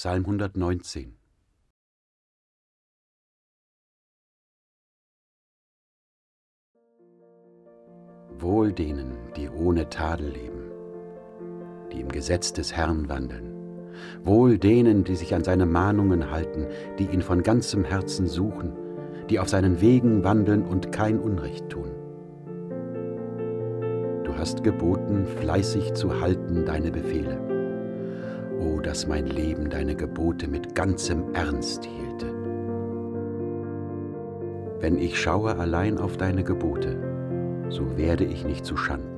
Psalm 119 Wohl denen, die ohne Tadel leben, die im Gesetz des Herrn wandeln. Wohl denen, die sich an seine Mahnungen halten, die ihn von ganzem Herzen suchen, die auf seinen Wegen wandeln und kein Unrecht tun. Du hast geboten, fleißig zu halten deine Befehle. O, dass mein Leben deine Gebote mit ganzem Ernst hielte. Wenn ich schaue allein auf deine Gebote, so werde ich nicht zu Schanden.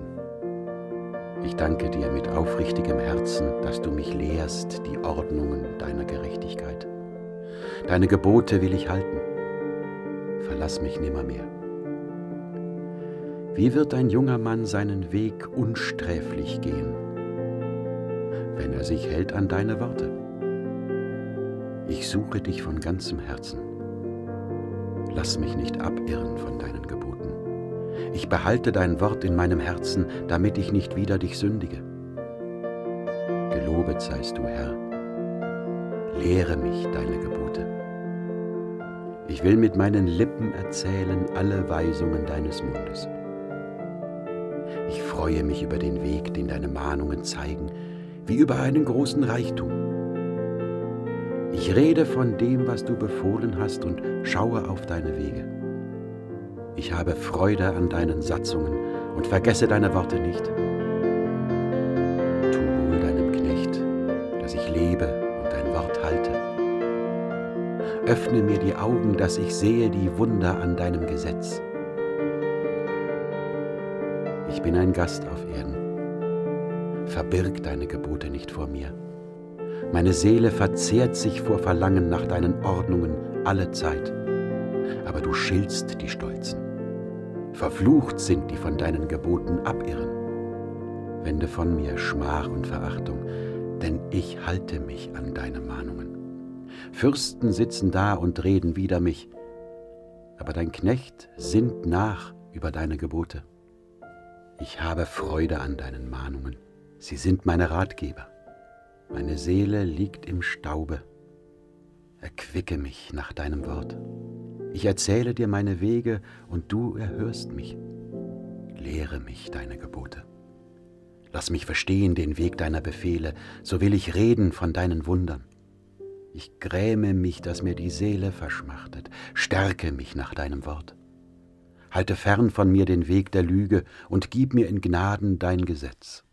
Ich danke dir mit aufrichtigem Herzen, dass du mich lehrst die Ordnungen deiner Gerechtigkeit. Deine Gebote will ich halten. Verlass mich nimmermehr. Wie wird ein junger Mann seinen Weg unsträflich gehen, wenn er sich hält an deine Worte? Ich suche dich von ganzem Herzen. Lass mich nicht abirren von deinen Geboten. Ich behalte dein Wort in meinem Herzen, damit ich nicht wieder dich sündige. Gelobet seist du, Herr. Lehre mich deine Gebote. Ich will mit meinen Lippen erzählen alle Weisungen deines Mundes. Ich freue mich über den Weg, den deine Mahnungen zeigen, wie über einen großen Reichtum. Ich rede von dem, was du befohlen hast und schaue auf deine Wege. Ich habe Freude an deinen Satzungen und vergesse deine Worte nicht. Tu wohl deinem Knecht, dass ich lebe und dein Wort halte. Öffne mir die Augen, dass ich sehe die Wunder an deinem Gesetz. Ich bin ein Gast auf Erden. Verbirg deine Gebote nicht vor mir. Meine Seele verzehrt sich vor Verlangen nach deinen Ordnungen alle Zeit aber du schiltst die Stolzen. Verflucht sind die von deinen Geboten abirren. Wende von mir Schmach und Verachtung, denn ich halte mich an deine Mahnungen. Fürsten sitzen da und reden wider mich, aber dein Knecht sinnt nach über deine Gebote. Ich habe Freude an deinen Mahnungen, sie sind meine Ratgeber. Meine Seele liegt im Staube. Erquicke mich nach deinem Wort. Ich erzähle dir meine Wege und du erhörst mich. Lehre mich deine Gebote. Lass mich verstehen den Weg deiner Befehle, so will ich reden von deinen Wundern. Ich gräme mich, dass mir die Seele verschmachtet, stärke mich nach deinem Wort. Halte fern von mir den Weg der Lüge und gib mir in Gnaden dein Gesetz.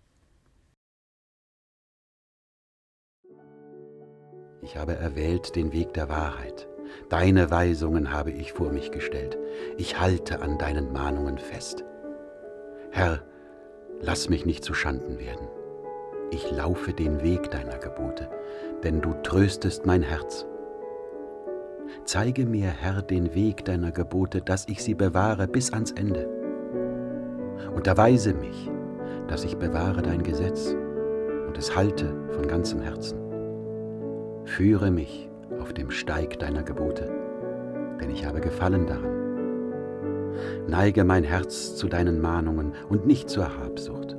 Ich habe erwählt den Weg der Wahrheit. Deine Weisungen habe ich vor mich gestellt. Ich halte an deinen Mahnungen fest. Herr, lass mich nicht zu Schanden werden. Ich laufe den Weg deiner Gebote, denn du tröstest mein Herz. Zeige mir, Herr, den Weg deiner Gebote, dass ich sie bewahre bis ans Ende. Unterweise mich, dass ich bewahre dein Gesetz und es halte von ganzem Herzen. Führe mich auf dem Steig deiner Gebote, denn ich habe Gefallen daran. Neige mein Herz zu deinen Mahnungen und nicht zur Habsucht.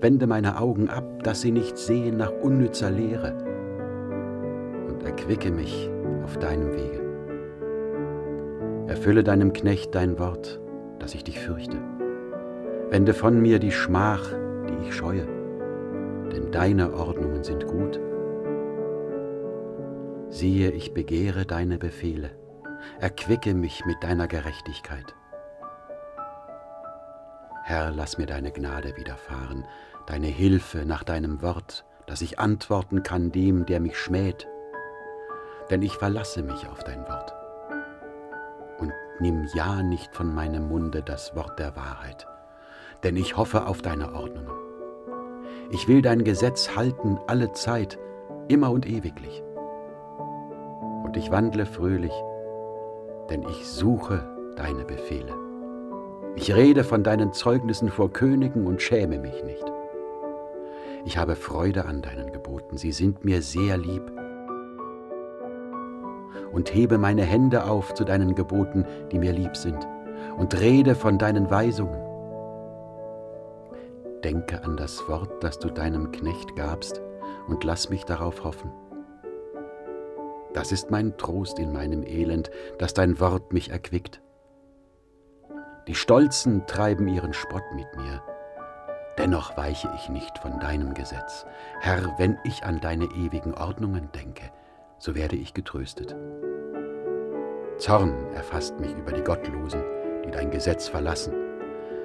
Wende meine Augen ab, dass sie nicht sehen nach unnützer Lehre, und erquicke mich auf deinem Wege. Erfülle deinem Knecht dein Wort, dass ich dich fürchte. Wende von mir die Schmach, die ich scheue, denn deine Ordnungen sind gut Siehe, ich begehre deine Befehle, erquicke mich mit deiner Gerechtigkeit. Herr, lass mir deine Gnade widerfahren, deine Hilfe nach deinem Wort, dass ich antworten kann dem, der mich schmäht. Denn ich verlasse mich auf dein Wort. Und nimm ja nicht von meinem Munde das Wort der Wahrheit, denn ich hoffe auf deine Ordnungen. Ich will dein Gesetz halten alle Zeit, immer und ewiglich und ich wandle fröhlich, denn ich suche deine Befehle. Ich rede von deinen Zeugnissen vor Königen und schäme mich nicht. Ich habe Freude an deinen Geboten, sie sind mir sehr lieb. Und hebe meine Hände auf zu deinen Geboten, die mir lieb sind, und rede von deinen Weisungen. Denke an das Wort, das du deinem Knecht gabst, und lass mich darauf hoffen. Das ist mein Trost in meinem Elend, dass dein Wort mich erquickt. Die Stolzen treiben ihren Spott mit mir, dennoch weiche ich nicht von deinem Gesetz. Herr, wenn ich an deine ewigen Ordnungen denke, so werde ich getröstet. Zorn erfasst mich über die Gottlosen, die dein Gesetz verlassen.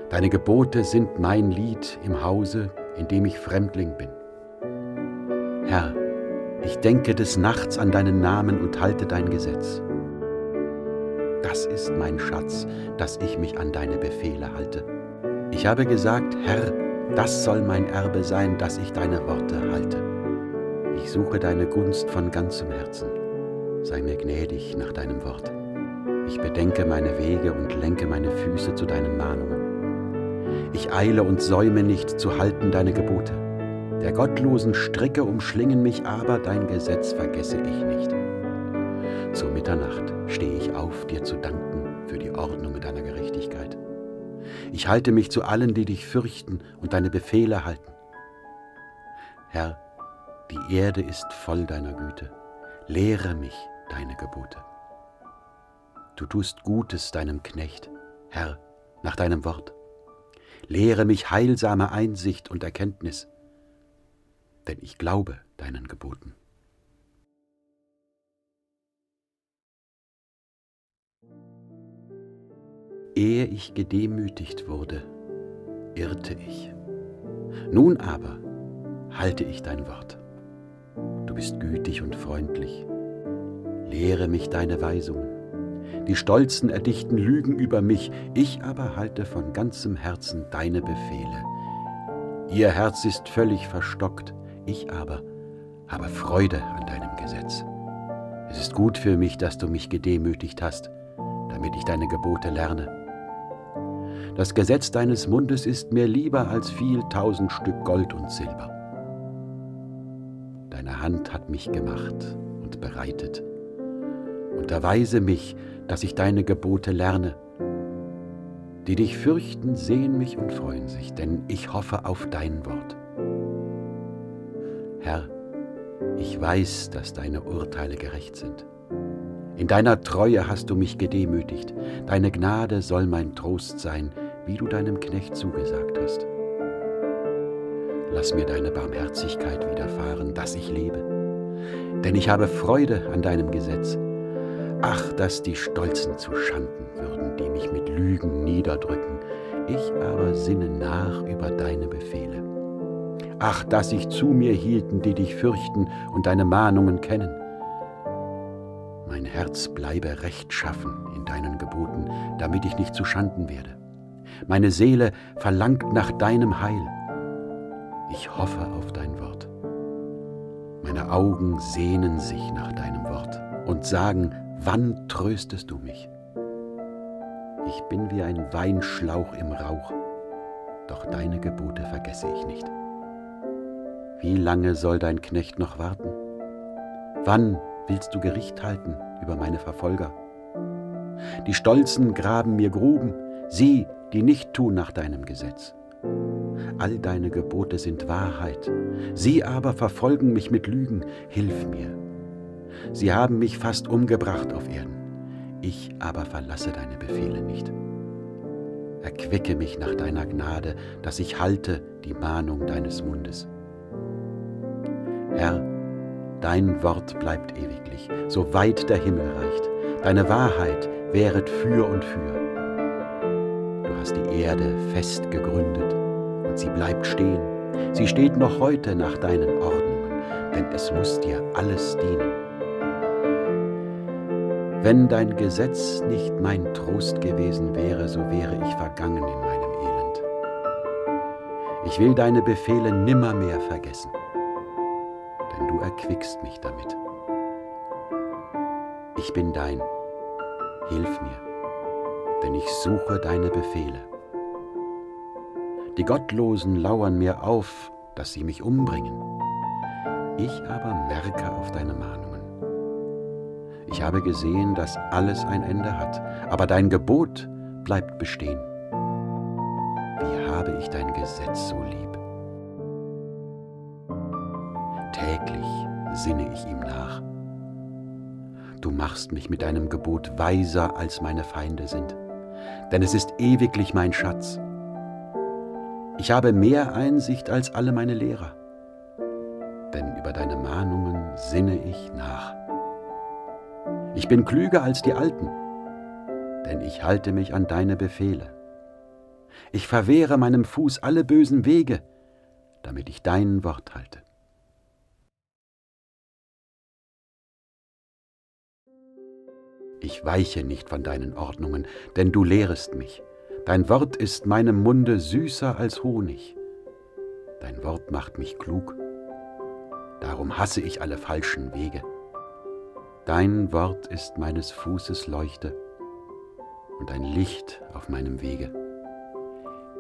Deine Gebote sind mein Lied im Hause, in dem ich Fremdling bin. Herr, ich denke des Nachts an deinen Namen und halte dein Gesetz. Das ist mein Schatz, dass ich mich an deine Befehle halte. Ich habe gesagt, Herr, das soll mein Erbe sein, dass ich deine Worte halte. Ich suche deine Gunst von ganzem Herzen. Sei mir gnädig nach deinem Wort. Ich bedenke meine Wege und lenke meine Füße zu deinen Mahnungen. Ich eile und säume nicht zu halten deine Gebote. Der gottlosen Stricke umschlingen mich, aber dein Gesetz vergesse ich nicht. Zur Mitternacht stehe ich auf, dir zu danken für die Ordnung deiner Gerechtigkeit. Ich halte mich zu allen, die dich fürchten und deine Befehle halten. Herr, die Erde ist voll deiner Güte. Lehre mich deine Gebote. Du tust Gutes deinem Knecht, Herr, nach deinem Wort. Lehre mich heilsame Einsicht und Erkenntnis, denn ich glaube deinen Geboten. Ehe ich gedemütigt wurde, irrte ich. Nun aber halte ich dein Wort. Du bist gütig und freundlich. Lehre mich deine Weisungen. Die Stolzen erdichten Lügen über mich, ich aber halte von ganzem Herzen deine Befehle. Ihr Herz ist völlig verstockt, ich aber habe Freude an deinem Gesetz. Es ist gut für mich, dass du mich gedemütigt hast, damit ich deine Gebote lerne. Das Gesetz deines Mundes ist mir lieber als viel tausend Stück Gold und Silber. Deine Hand hat mich gemacht und bereitet. Unterweise mich, dass ich deine Gebote lerne. Die dich fürchten, sehen mich und freuen sich, denn ich hoffe auf dein Wort. Herr, ich weiß, dass deine Urteile gerecht sind. In deiner Treue hast du mich gedemütigt. Deine Gnade soll mein Trost sein, wie du deinem Knecht zugesagt hast. Lass mir deine Barmherzigkeit widerfahren, dass ich lebe. Denn ich habe Freude an deinem Gesetz. Ach, dass die Stolzen zu Schanden würden, die mich mit Lügen niederdrücken. Ich aber sinne nach über deine Befehle. Ach, dass sich zu mir hielten, die dich fürchten und deine Mahnungen kennen. Mein Herz bleibe rechtschaffen in deinen Geboten, damit ich nicht zu Schanden werde. Meine Seele verlangt nach deinem Heil. Ich hoffe auf dein Wort. Meine Augen sehnen sich nach deinem Wort und sagen, Wann tröstest du mich? Ich bin wie ein Weinschlauch im Rauch, doch deine Gebote vergesse ich nicht. Wie lange soll dein Knecht noch warten? Wann willst du Gericht halten über meine Verfolger? Die Stolzen graben mir Gruben, sie, die nicht tun nach deinem Gesetz. All deine Gebote sind Wahrheit, sie aber verfolgen mich mit Lügen. Hilf mir, Sie haben mich fast umgebracht auf Erden. Ich aber verlasse deine Befehle nicht. Erquicke mich nach deiner Gnade, dass ich halte die Mahnung deines Mundes. Herr, dein Wort bleibt ewiglich, so weit der Himmel reicht. Deine Wahrheit wäret für und für. Du hast die Erde fest gegründet und sie bleibt stehen. Sie steht noch heute nach deinen Ordnungen, denn es muss dir alles dienen. Wenn dein Gesetz nicht mein Trost gewesen wäre, so wäre ich vergangen in meinem Elend. Ich will deine Befehle nimmermehr vergessen, du erquickst mich damit. Ich bin dein, hilf mir, denn ich suche deine Befehle. Die Gottlosen lauern mir auf, dass sie mich umbringen. Ich aber merke auf deine Mahnung. Ich habe gesehen, dass alles ein Ende hat, aber dein Gebot bleibt bestehen. Wie habe ich dein Gesetz so lieb? Täglich sinne ich ihm nach. Du machst mich mit deinem Gebot weiser, als meine Feinde sind, denn es ist ewiglich mein Schatz. Ich habe mehr Einsicht als alle meine Lehrer, denn über deine Mahnungen sinne ich nach. Ich bin klüger als die Alten, denn ich halte mich an deine Befehle. Ich verwehre meinem Fuß alle bösen Wege, damit ich dein Wort halte. Ich weiche nicht von deinen Ordnungen, denn du lehrest mich. Dein Wort ist meinem Munde süßer als Honig. Dein Wort macht mich klug. Darum hasse ich alle falschen Wege. Dein Wort ist meines Fußes Leuchte und ein Licht auf meinem Wege.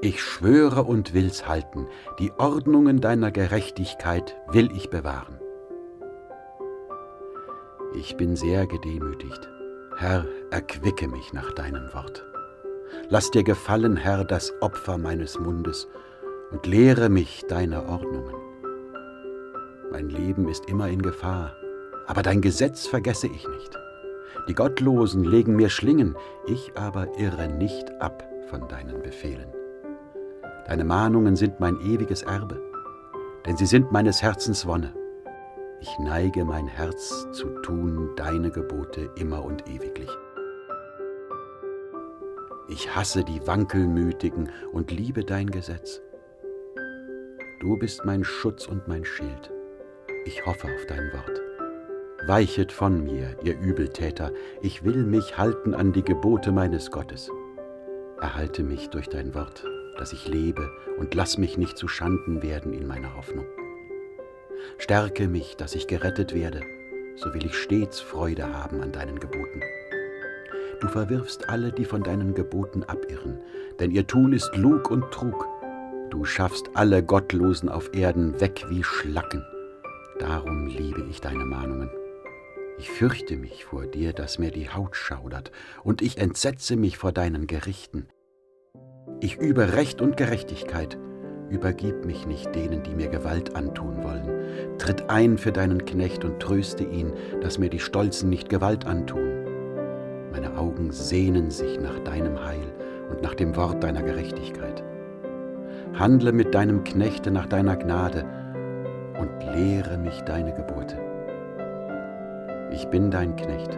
Ich schwöre und will's halten, die Ordnungen deiner Gerechtigkeit will ich bewahren. Ich bin sehr gedemütigt. Herr, erquicke mich nach deinem Wort. Lass dir gefallen, Herr, das Opfer meines Mundes und lehre mich deine Ordnungen. Mein Leben ist immer in Gefahr, aber dein Gesetz vergesse ich nicht. Die Gottlosen legen mir Schlingen, ich aber irre nicht ab von deinen Befehlen. Deine Mahnungen sind mein ewiges Erbe, denn sie sind meines Herzens Wonne. Ich neige mein Herz zu tun deine Gebote immer und ewiglich. Ich hasse die Wankelmütigen und liebe dein Gesetz. Du bist mein Schutz und mein Schild. Ich hoffe auf dein Wort. Weichet von mir, ihr Übeltäter, ich will mich halten an die Gebote meines Gottes. Erhalte mich durch dein Wort, dass ich lebe, und lass mich nicht zu Schanden werden in meiner Hoffnung. Stärke mich, dass ich gerettet werde, so will ich stets Freude haben an deinen Geboten. Du verwirfst alle, die von deinen Geboten abirren, denn ihr Tun ist Lug und Trug. Du schaffst alle Gottlosen auf Erden weg wie Schlacken. Darum liebe ich deine Mahnungen. Ich fürchte mich vor dir, dass mir die Haut schaudert, und ich entsetze mich vor deinen Gerichten. Ich übe Recht und Gerechtigkeit, Übergib mich nicht denen, die mir Gewalt antun wollen. Tritt ein für deinen Knecht und tröste ihn, dass mir die Stolzen nicht Gewalt antun. Meine Augen sehnen sich nach deinem Heil und nach dem Wort deiner Gerechtigkeit. Handle mit deinem Knechte nach deiner Gnade und lehre mich deine Gebote. Ich bin dein Knecht,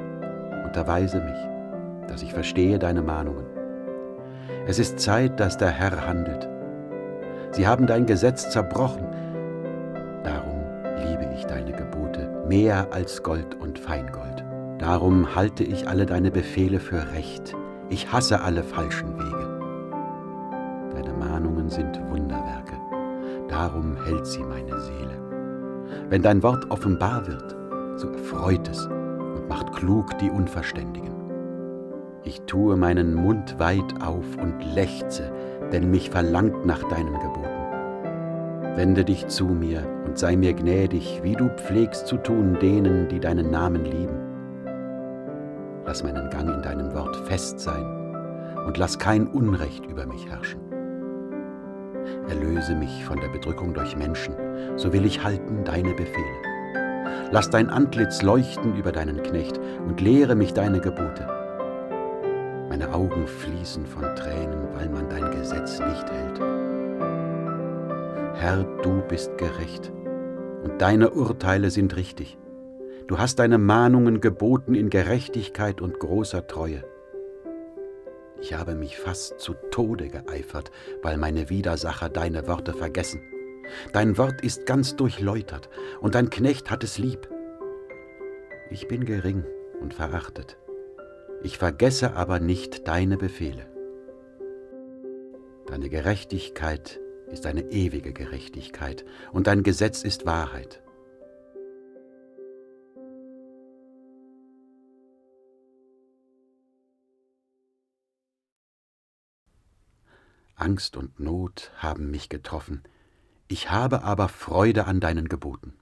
unterweise mich, dass ich verstehe deine Mahnungen. Es ist Zeit, dass der Herr handelt Sie haben dein Gesetz zerbrochen. Darum liebe ich deine Gebote mehr als Gold und Feingold. Darum halte ich alle deine Befehle für recht. Ich hasse alle falschen Wege. Deine Mahnungen sind Wunderwerke. Darum hält sie meine Seele. Wenn dein Wort offenbar wird, so erfreut es und macht klug die Unverständigen. Ich tue meinen Mund weit auf und lechze, denn mich verlangt nach deinen Geboten. Wende dich zu mir und sei mir gnädig, wie du pflegst zu tun denen, die deinen Namen lieben. Lass meinen Gang in deinem Wort fest sein und lass kein Unrecht über mich herrschen. Erlöse mich von der Bedrückung durch Menschen, so will ich halten deine Befehle. Lass dein Antlitz leuchten über deinen Knecht und lehre mich deine Gebote. Meine Augen fließen von Tränen, weil man dein Gesetz nicht hält. Herr, du bist gerecht und deine Urteile sind richtig. Du hast deine Mahnungen geboten in Gerechtigkeit und großer Treue. Ich habe mich fast zu Tode geeifert, weil meine Widersacher deine Worte vergessen. Dein Wort ist ganz durchläutert, und dein Knecht hat es lieb. Ich bin gering und verachtet ich vergesse aber nicht deine Befehle. Deine Gerechtigkeit ist eine ewige Gerechtigkeit und dein Gesetz ist Wahrheit. Angst und Not haben mich getroffen, ich habe aber Freude an deinen Geboten.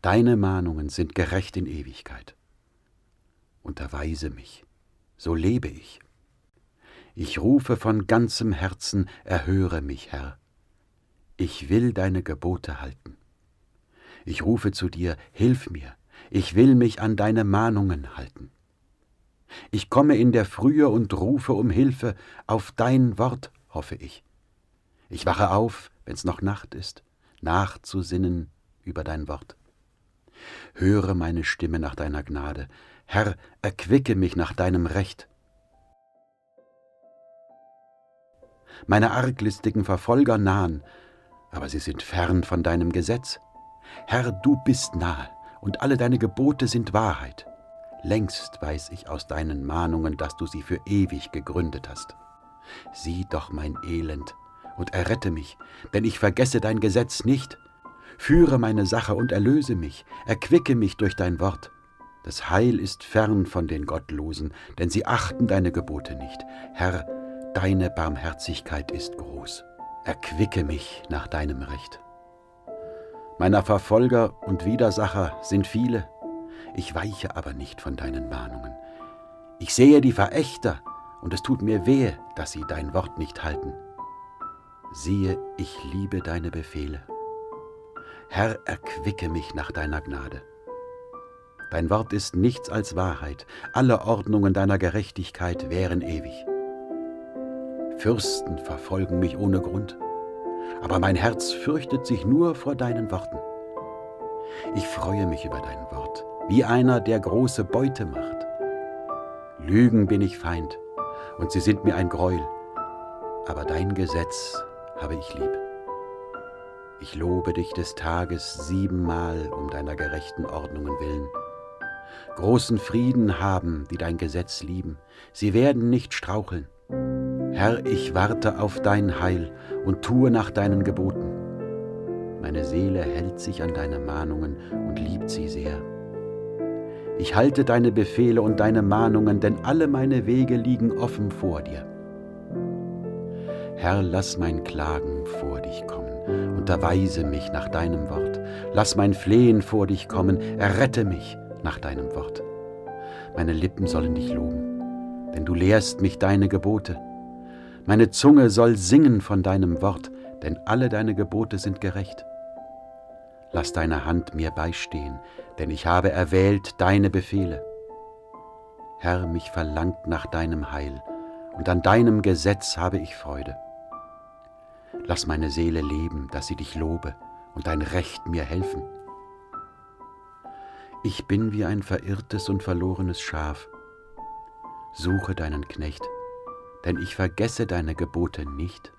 Deine Mahnungen sind gerecht in Ewigkeit unterweise mich, so lebe ich. Ich rufe von ganzem Herzen, erhöre mich, Herr. Ich will deine Gebote halten. Ich rufe zu dir, hilf mir, Ich will mich an deine Mahnungen halten. Ich komme in der Frühe und rufe um Hilfe, auf dein Wort hoffe ich. Ich wache auf, wenn's noch Nacht ist, nachzusinnen über dein Wort. Höre meine Stimme nach deiner Gnade, Herr, erquicke mich nach deinem Recht. Meine arglistigen Verfolger nahen, aber sie sind fern von deinem Gesetz. Herr, du bist nahe, und alle deine Gebote sind Wahrheit. Längst weiß ich aus deinen Mahnungen, dass du sie für ewig gegründet hast. Sieh doch mein Elend und errette mich, denn ich vergesse dein Gesetz nicht. Führe meine Sache und erlöse mich, erquicke mich durch dein Wort. Das Heil ist fern von den Gottlosen, denn sie achten deine Gebote nicht. Herr, deine Barmherzigkeit ist groß. Erquicke mich nach deinem Recht. Meiner Verfolger und Widersacher sind viele, ich weiche aber nicht von deinen Mahnungen. Ich sehe die Verächter, und es tut mir wehe, dass sie dein Wort nicht halten. Siehe, ich liebe deine Befehle. Herr, erquicke mich nach deiner Gnade. Dein Wort ist nichts als Wahrheit, alle Ordnungen deiner Gerechtigkeit wären ewig. Fürsten verfolgen mich ohne Grund, aber mein Herz fürchtet sich nur vor deinen Worten. Ich freue mich über dein Wort, wie einer, der große Beute macht. Lügen bin ich Feind, und sie sind mir ein Greuel, aber dein Gesetz habe ich lieb. Ich lobe dich des Tages siebenmal um deiner gerechten Ordnungen willen. Großen Frieden haben, die dein Gesetz lieben, sie werden nicht straucheln. Herr, ich warte auf dein Heil und tue nach deinen Geboten. Meine Seele hält sich an deine Mahnungen und liebt sie sehr. Ich halte deine Befehle und deine Mahnungen, denn alle meine Wege liegen offen vor dir. Herr, lass mein Klagen vor dich kommen, unterweise mich nach deinem Wort. Lass mein Flehen vor dich kommen, errette mich nach deinem Wort. Meine Lippen sollen dich loben, denn du lehrst mich deine Gebote. Meine Zunge soll singen von deinem Wort, denn alle deine Gebote sind gerecht. Lass deine Hand mir beistehen, denn ich habe erwählt deine Befehle. Herr, mich verlangt nach deinem Heil, und an deinem Gesetz habe ich Freude. Lass meine Seele leben, dass sie dich lobe und dein Recht mir helfen. Ich bin wie ein verirrtes und verlorenes Schaf. Suche deinen Knecht, denn ich vergesse deine Gebote nicht.